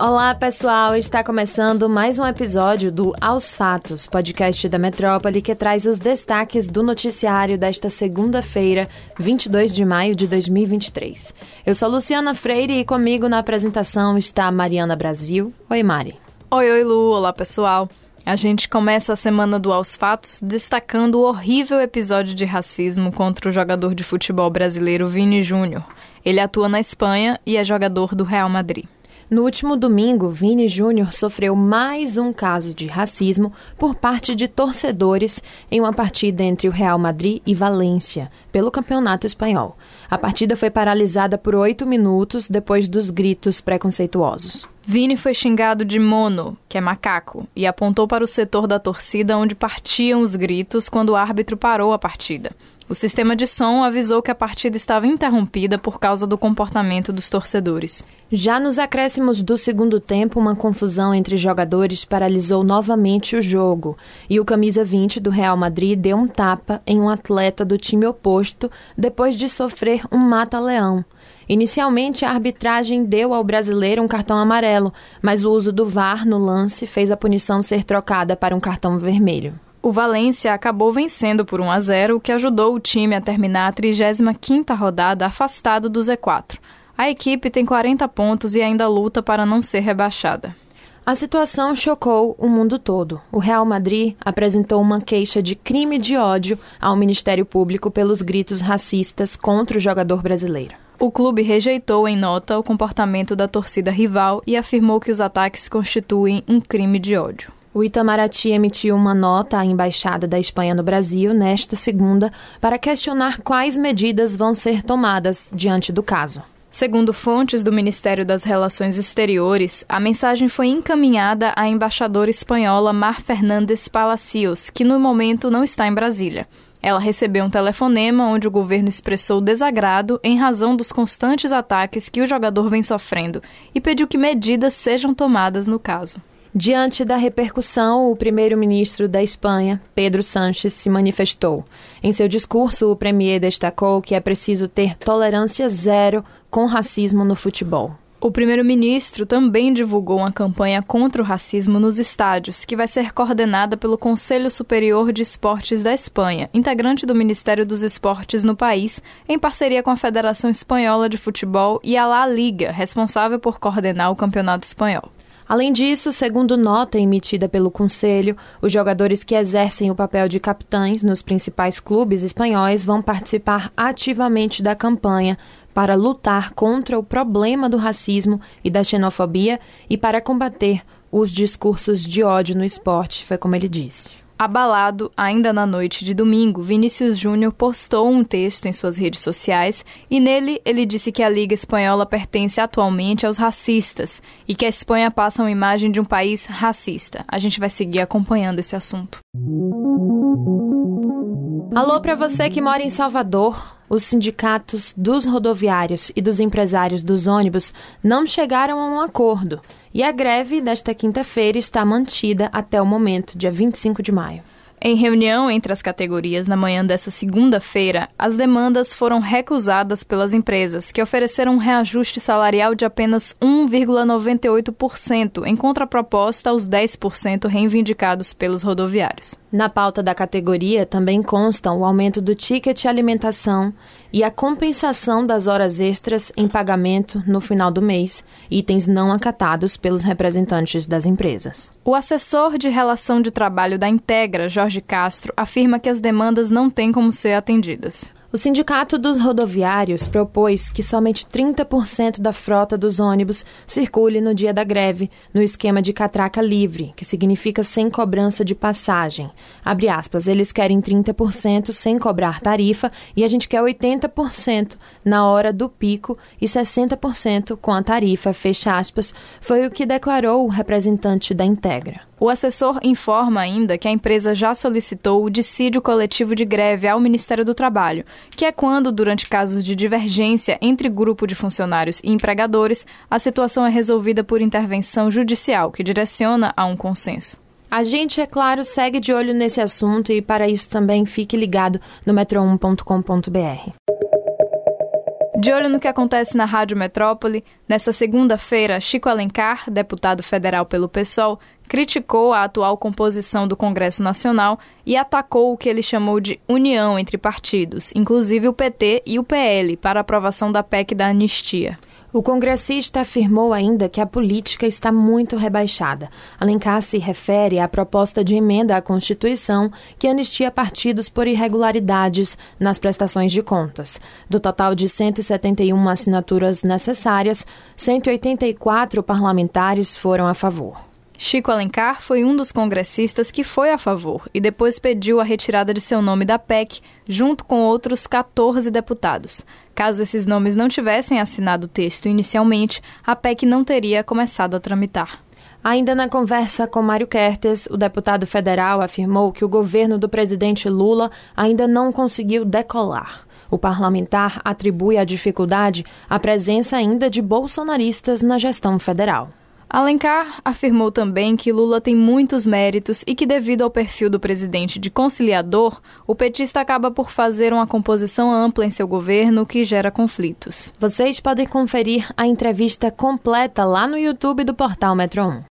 Olá, pessoal! Está começando mais um episódio do Aos Fatos, podcast da Metrópole que traz os destaques do noticiário desta segunda-feira, 22 de maio de 2023. Eu sou Luciana Freire e comigo na apresentação está Mariana Brasil. Oi, Mari. Oi, oi, Lu. Olá, pessoal. A gente começa a semana do Aos Fatos destacando o horrível episódio de racismo contra o jogador de futebol brasileiro Vini Júnior. Ele atua na Espanha e é jogador do Real Madrid. No último domingo, Vini Júnior sofreu mais um caso de racismo por parte de torcedores em uma partida entre o Real Madrid e Valência, pelo Campeonato Espanhol. A partida foi paralisada por oito minutos depois dos gritos preconceituosos. Vini foi xingado de mono, que é macaco, e apontou para o setor da torcida onde partiam os gritos quando o árbitro parou a partida. O sistema de som avisou que a partida estava interrompida por causa do comportamento dos torcedores. Já nos acréscimos do segundo tempo, uma confusão entre jogadores paralisou novamente o jogo e o camisa 20 do Real Madrid deu um tapa em um atleta do time oposto depois de sofrer um mata-leão. Inicialmente, a arbitragem deu ao brasileiro um cartão amarelo, mas o uso do VAR no lance fez a punição ser trocada para um cartão vermelho. O Valência acabou vencendo por 1 a 0, o que ajudou o time a terminar a 35ª rodada afastado do Z4. A equipe tem 40 pontos e ainda luta para não ser rebaixada. A situação chocou o mundo todo. O Real Madrid apresentou uma queixa de crime de ódio ao Ministério Público pelos gritos racistas contra o jogador brasileiro. O clube rejeitou em nota o comportamento da torcida rival e afirmou que os ataques constituem um crime de ódio. O Itamaraty emitiu uma nota à Embaixada da Espanha no Brasil nesta segunda para questionar quais medidas vão ser tomadas diante do caso. Segundo fontes do Ministério das Relações Exteriores, a mensagem foi encaminhada à embaixadora espanhola Mar Fernandes Palacios, que no momento não está em Brasília. Ela recebeu um telefonema onde o governo expressou desagrado em razão dos constantes ataques que o jogador vem sofrendo e pediu que medidas sejam tomadas no caso. Diante da repercussão, o primeiro-ministro da Espanha, Pedro Sánchez, se manifestou. Em seu discurso, o premier destacou que é preciso ter tolerância zero com racismo no futebol. O primeiro-ministro também divulgou uma campanha contra o racismo nos estádios, que vai ser coordenada pelo Conselho Superior de Esportes da Espanha, integrante do Ministério dos Esportes no país, em parceria com a Federação Espanhola de Futebol e a La Liga, responsável por coordenar o Campeonato Espanhol. Além disso, segundo nota emitida pelo Conselho, os jogadores que exercem o papel de capitães nos principais clubes espanhóis vão participar ativamente da campanha para lutar contra o problema do racismo e da xenofobia e para combater os discursos de ódio no esporte, foi como ele disse. Abalado, ainda na noite de domingo, Vinícius Júnior postou um texto em suas redes sociais e nele ele disse que a Liga Espanhola pertence atualmente aos racistas e que a Espanha passa uma imagem de um país racista. A gente vai seguir acompanhando esse assunto. Alô para você que mora em Salvador. Os sindicatos dos rodoviários e dos empresários dos ônibus não chegaram a um acordo e a greve desta quinta-feira está mantida até o momento, dia 25 de maio. Em reunião entre as categorias na manhã dessa segunda-feira, as demandas foram recusadas pelas empresas, que ofereceram um reajuste salarial de apenas 1,98%, em contraproposta aos 10% reivindicados pelos rodoviários. Na pauta da categoria também constam o aumento do ticket alimentação e a compensação das horas extras em pagamento no final do mês, itens não acatados pelos representantes das empresas. O assessor de relação de trabalho da Integra, Jorge Castro, afirma que as demandas não têm como ser atendidas. O Sindicato dos Rodoviários propôs que somente 30% da frota dos ônibus circule no dia da greve, no esquema de catraca livre, que significa sem cobrança de passagem. Abre aspas, eles querem 30% sem cobrar tarifa e a gente quer 80% na hora do pico e 60% com a tarifa, fecha aspas, foi o que declarou o representante da Integra. O assessor informa ainda que a empresa já solicitou o dissídio coletivo de greve ao Ministério do Trabalho, que é quando, durante casos de divergência entre grupo de funcionários e empregadores, a situação é resolvida por intervenção judicial, que direciona a um consenso. A gente, é claro, segue de olho nesse assunto e para isso também fique ligado no metro1.com.br. De olho no que acontece na Rádio Metrópole, nesta segunda-feira, Chico Alencar, deputado federal pelo PSOL, criticou a atual composição do Congresso Nacional e atacou o que ele chamou de união entre partidos, inclusive o PT e o PL, para aprovação da PEC da anistia. O congressista afirmou ainda que a política está muito rebaixada. Alencar se refere à proposta de emenda à Constituição que anistia partidos por irregularidades nas prestações de contas. Do total de 171 assinaturas necessárias, 184 parlamentares foram a favor. Chico Alencar foi um dos congressistas que foi a favor e depois pediu a retirada de seu nome da PEC, junto com outros 14 deputados. Caso esses nomes não tivessem assinado o texto inicialmente, a PEC não teria começado a tramitar. Ainda na conversa com Mário Kertes, o deputado federal afirmou que o governo do presidente Lula ainda não conseguiu decolar. O parlamentar atribui a dificuldade à presença ainda de bolsonaristas na gestão federal. Alencar afirmou também que Lula tem muitos méritos e que, devido ao perfil do presidente de conciliador, o petista acaba por fazer uma composição ampla em seu governo que gera conflitos. Vocês podem conferir a entrevista completa lá no YouTube do portal Metro 1.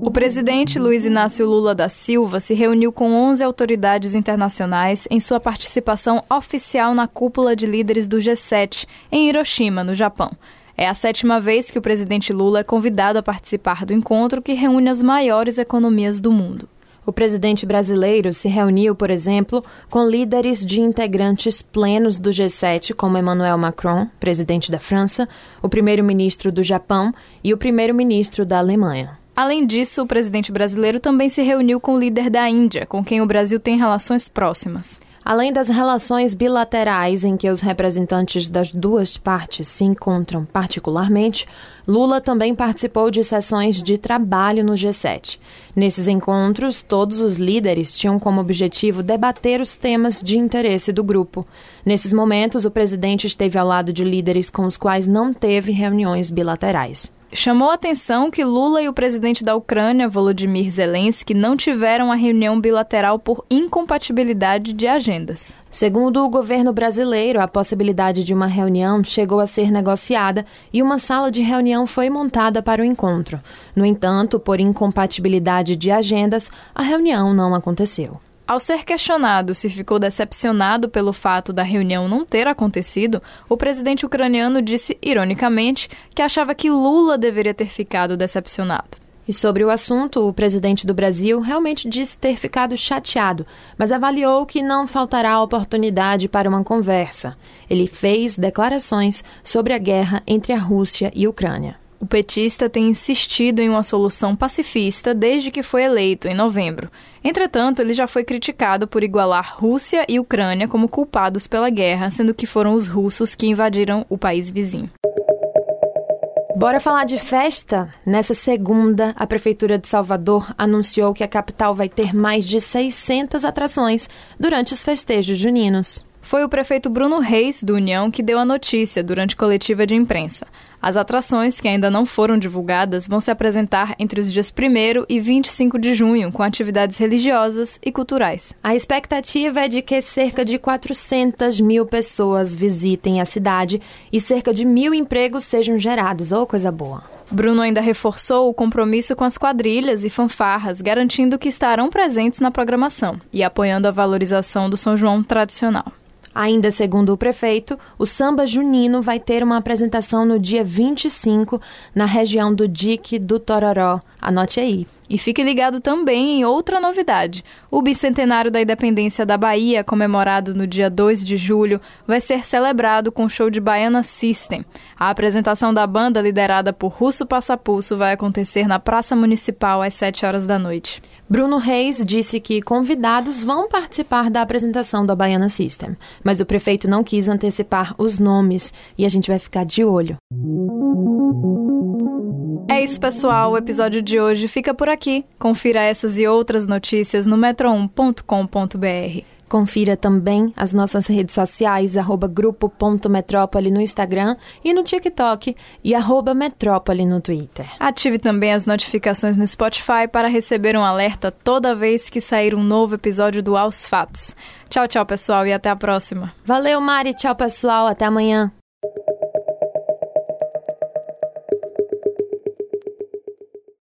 O presidente Luiz Inácio Lula da Silva se reuniu com 11 autoridades internacionais em sua participação oficial na cúpula de líderes do G7 em Hiroshima, no Japão. É a sétima vez que o presidente Lula é convidado a participar do encontro que reúne as maiores economias do mundo. O presidente brasileiro se reuniu, por exemplo, com líderes de integrantes plenos do G7, como Emmanuel Macron, presidente da França, o primeiro-ministro do Japão e o primeiro-ministro da Alemanha. Além disso, o presidente brasileiro também se reuniu com o líder da Índia, com quem o Brasil tem relações próximas. Além das relações bilaterais em que os representantes das duas partes se encontram particularmente, Lula também participou de sessões de trabalho no G7. Nesses encontros, todos os líderes tinham como objetivo debater os temas de interesse do grupo. Nesses momentos, o presidente esteve ao lado de líderes com os quais não teve reuniões bilaterais. Chamou a atenção que Lula e o presidente da Ucrânia, Volodymyr Zelensky, não tiveram a reunião bilateral por incompatibilidade de agendas. Segundo o governo brasileiro, a possibilidade de uma reunião chegou a ser negociada e uma sala de reunião foi montada para o encontro. No entanto, por incompatibilidade de agendas, a reunião não aconteceu. Ao ser questionado se ficou decepcionado pelo fato da reunião não ter acontecido, o presidente ucraniano disse, ironicamente, que achava que Lula deveria ter ficado decepcionado. E sobre o assunto, o presidente do Brasil realmente disse ter ficado chateado, mas avaliou que não faltará oportunidade para uma conversa. Ele fez declarações sobre a guerra entre a Rússia e a Ucrânia. O petista tem insistido em uma solução pacifista desde que foi eleito, em novembro. Entretanto, ele já foi criticado por igualar Rússia e Ucrânia como culpados pela guerra, sendo que foram os russos que invadiram o país vizinho. Bora falar de festa? Nessa segunda, a Prefeitura de Salvador anunciou que a capital vai ter mais de 600 atrações durante os festejos juninos. Foi o prefeito Bruno Reis, do União, que deu a notícia durante coletiva de imprensa. As atrações, que ainda não foram divulgadas, vão se apresentar entre os dias 1 e 25 de junho, com atividades religiosas e culturais. A expectativa é de que cerca de 400 mil pessoas visitem a cidade e cerca de mil empregos sejam gerados. Ou oh, coisa boa! Bruno ainda reforçou o compromisso com as quadrilhas e fanfarras, garantindo que estarão presentes na programação e apoiando a valorização do São João tradicional. Ainda segundo o prefeito, o samba junino vai ter uma apresentação no dia 25 na região do Dique do Tororó. Anote aí. E fique ligado também em outra novidade. O bicentenário da independência da Bahia, comemorado no dia 2 de julho, vai ser celebrado com o show de Baiana System. A apresentação da banda, liderada por Russo Passapulso, vai acontecer na Praça Municipal às 7 horas da noite. Bruno Reis disse que convidados vão participar da apresentação da Baiana System, mas o prefeito não quis antecipar os nomes e a gente vai ficar de olho. É isso, pessoal. O episódio de hoje fica por aqui. Confira essas e outras notícias no metro1.com.br. Confira também as nossas redes sociais, arroba grupo.metrópole no Instagram e no TikTok e arroba metrópole no Twitter. Ative também as notificações no Spotify para receber um alerta toda vez que sair um novo episódio do Aos Fatos. Tchau, tchau, pessoal, e até a próxima. Valeu, Mari. Tchau, pessoal. Até amanhã.